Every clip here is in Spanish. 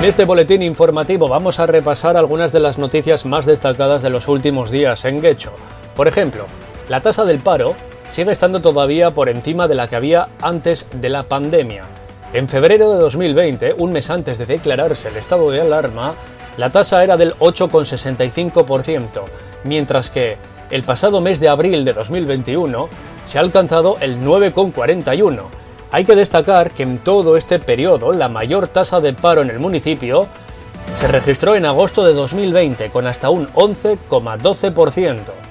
En este boletín informativo vamos a repasar algunas de las noticias más destacadas de los últimos días en Guecho. Por ejemplo, la tasa del paro sigue estando todavía por encima de la que había antes de la pandemia. En febrero de 2020, un mes antes de declararse el estado de alarma, la tasa era del 8,65%, mientras que el pasado mes de abril de 2021 se ha alcanzado el 9,41%. Hay que destacar que en todo este periodo la mayor tasa de paro en el municipio se registró en agosto de 2020 con hasta un 11,12%.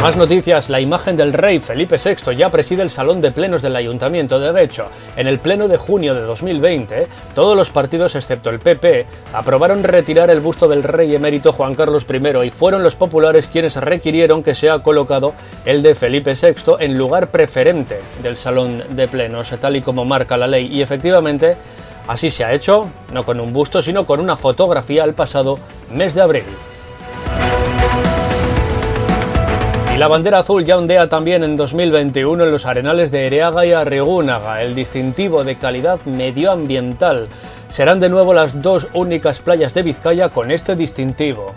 Más noticias, la imagen del rey Felipe VI ya preside el Salón de Plenos del Ayuntamiento de Becho. En el pleno de junio de 2020, todos los partidos excepto el PP aprobaron retirar el busto del rey emérito Juan Carlos I y fueron los populares quienes requirieron que sea colocado el de Felipe VI en lugar preferente del Salón de Plenos, tal y como marca la ley. Y efectivamente, así se ha hecho, no con un busto, sino con una fotografía el pasado mes de abril. La bandera azul ya ondea también en 2021 en los arenales de Ereaga y Arrigúnaga, el distintivo de calidad medioambiental. Serán de nuevo las dos únicas playas de Vizcaya con este distintivo.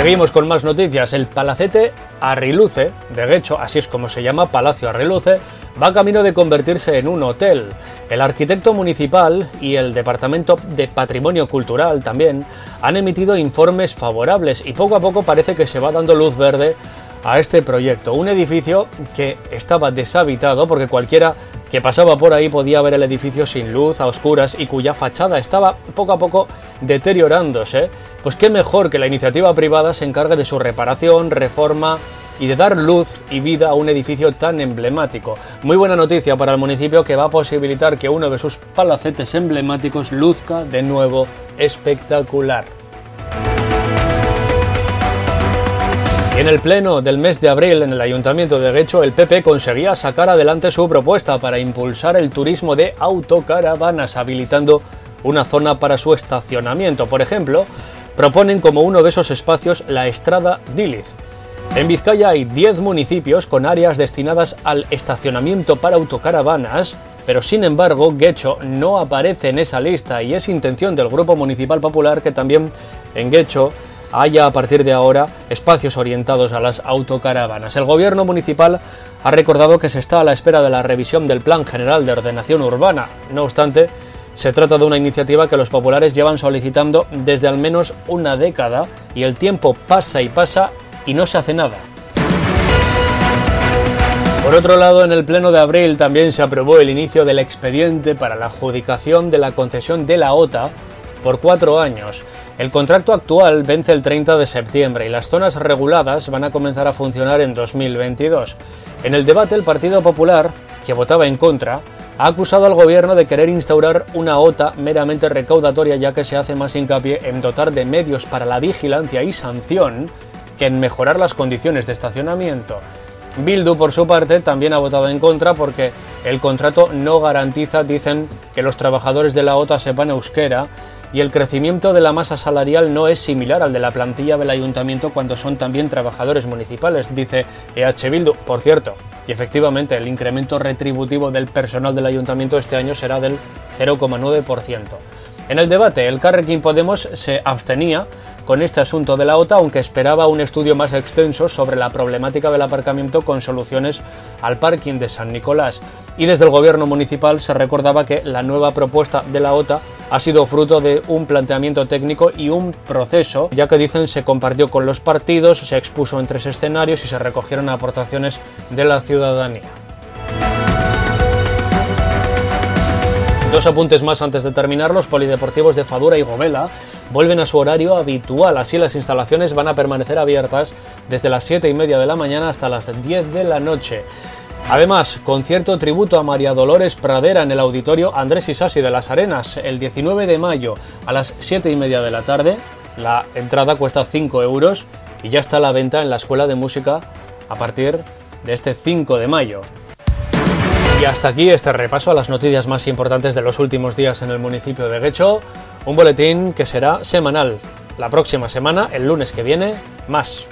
Seguimos con más noticias. El palacete Arriluce, de hecho así es como se llama Palacio Arriluce, va camino de convertirse en un hotel. El arquitecto municipal y el Departamento de Patrimonio Cultural también han emitido informes favorables y poco a poco parece que se va dando luz verde a este proyecto. Un edificio que estaba deshabitado porque cualquiera que pasaba por ahí podía ver el edificio sin luz, a oscuras y cuya fachada estaba poco a poco deteriorándose. Pues qué mejor que la iniciativa privada se encargue de su reparación, reforma y de dar luz y vida a un edificio tan emblemático. Muy buena noticia para el municipio que va a posibilitar que uno de sus palacetes emblemáticos luzca de nuevo espectacular. En el pleno del mes de abril en el Ayuntamiento de Guecho, el PP conseguía sacar adelante su propuesta para impulsar el turismo de autocaravanas, habilitando una zona para su estacionamiento. Por ejemplo, proponen como uno de esos espacios la Estrada Diliz. En Vizcaya hay 10 municipios con áreas destinadas al estacionamiento para autocaravanas, pero sin embargo Guecho no aparece en esa lista y es intención del Grupo Municipal Popular que también en Guecho haya a partir de ahora espacios orientados a las autocaravanas. El gobierno municipal ha recordado que se está a la espera de la revisión del Plan General de Ordenación Urbana. No obstante, se trata de una iniciativa que los populares llevan solicitando desde al menos una década y el tiempo pasa y pasa y no se hace nada. Por otro lado, en el Pleno de abril también se aprobó el inicio del expediente para la adjudicación de la concesión de la OTA por cuatro años. El contrato actual vence el 30 de septiembre y las zonas reguladas van a comenzar a funcionar en 2022. En el debate, el Partido Popular, que votaba en contra, ha acusado al gobierno de querer instaurar una OTA meramente recaudatoria ya que se hace más hincapié en dotar de medios para la vigilancia y sanción que en mejorar las condiciones de estacionamiento. Bildu, por su parte, también ha votado en contra porque el contrato no garantiza, dicen, que los trabajadores de la OTA sepan euskera y el crecimiento de la masa salarial no es similar al de la plantilla del ayuntamiento cuando son también trabajadores municipales, dice EH Bildu. Por cierto, y efectivamente el incremento retributivo del personal del ayuntamiento este año será del 0,9%. En el debate, el Carrequín Podemos se abstenía con este asunto de la OTA, aunque esperaba un estudio más extenso sobre la problemática del aparcamiento con soluciones al parking de San Nicolás. Y desde el gobierno municipal se recordaba que la nueva propuesta de la OTA ha sido fruto de un planteamiento técnico y un proceso, ya que dicen se compartió con los partidos, se expuso en tres escenarios y se recogieron aportaciones de la ciudadanía. Dos apuntes más antes de terminar. Los polideportivos de Fadura y Gomela vuelven a su horario habitual. Así las instalaciones van a permanecer abiertas desde las 7 y media de la mañana hasta las 10 de la noche. Además, concierto tributo a María Dolores Pradera en el auditorio Andrés Isasi de las Arenas el 19 de mayo a las 7 y media de la tarde. La entrada cuesta 5 euros y ya está a la venta en la Escuela de Música a partir de este 5 de mayo. Y hasta aquí este repaso a las noticias más importantes de los últimos días en el municipio de Guecho, un boletín que será semanal. La próxima semana, el lunes que viene, más.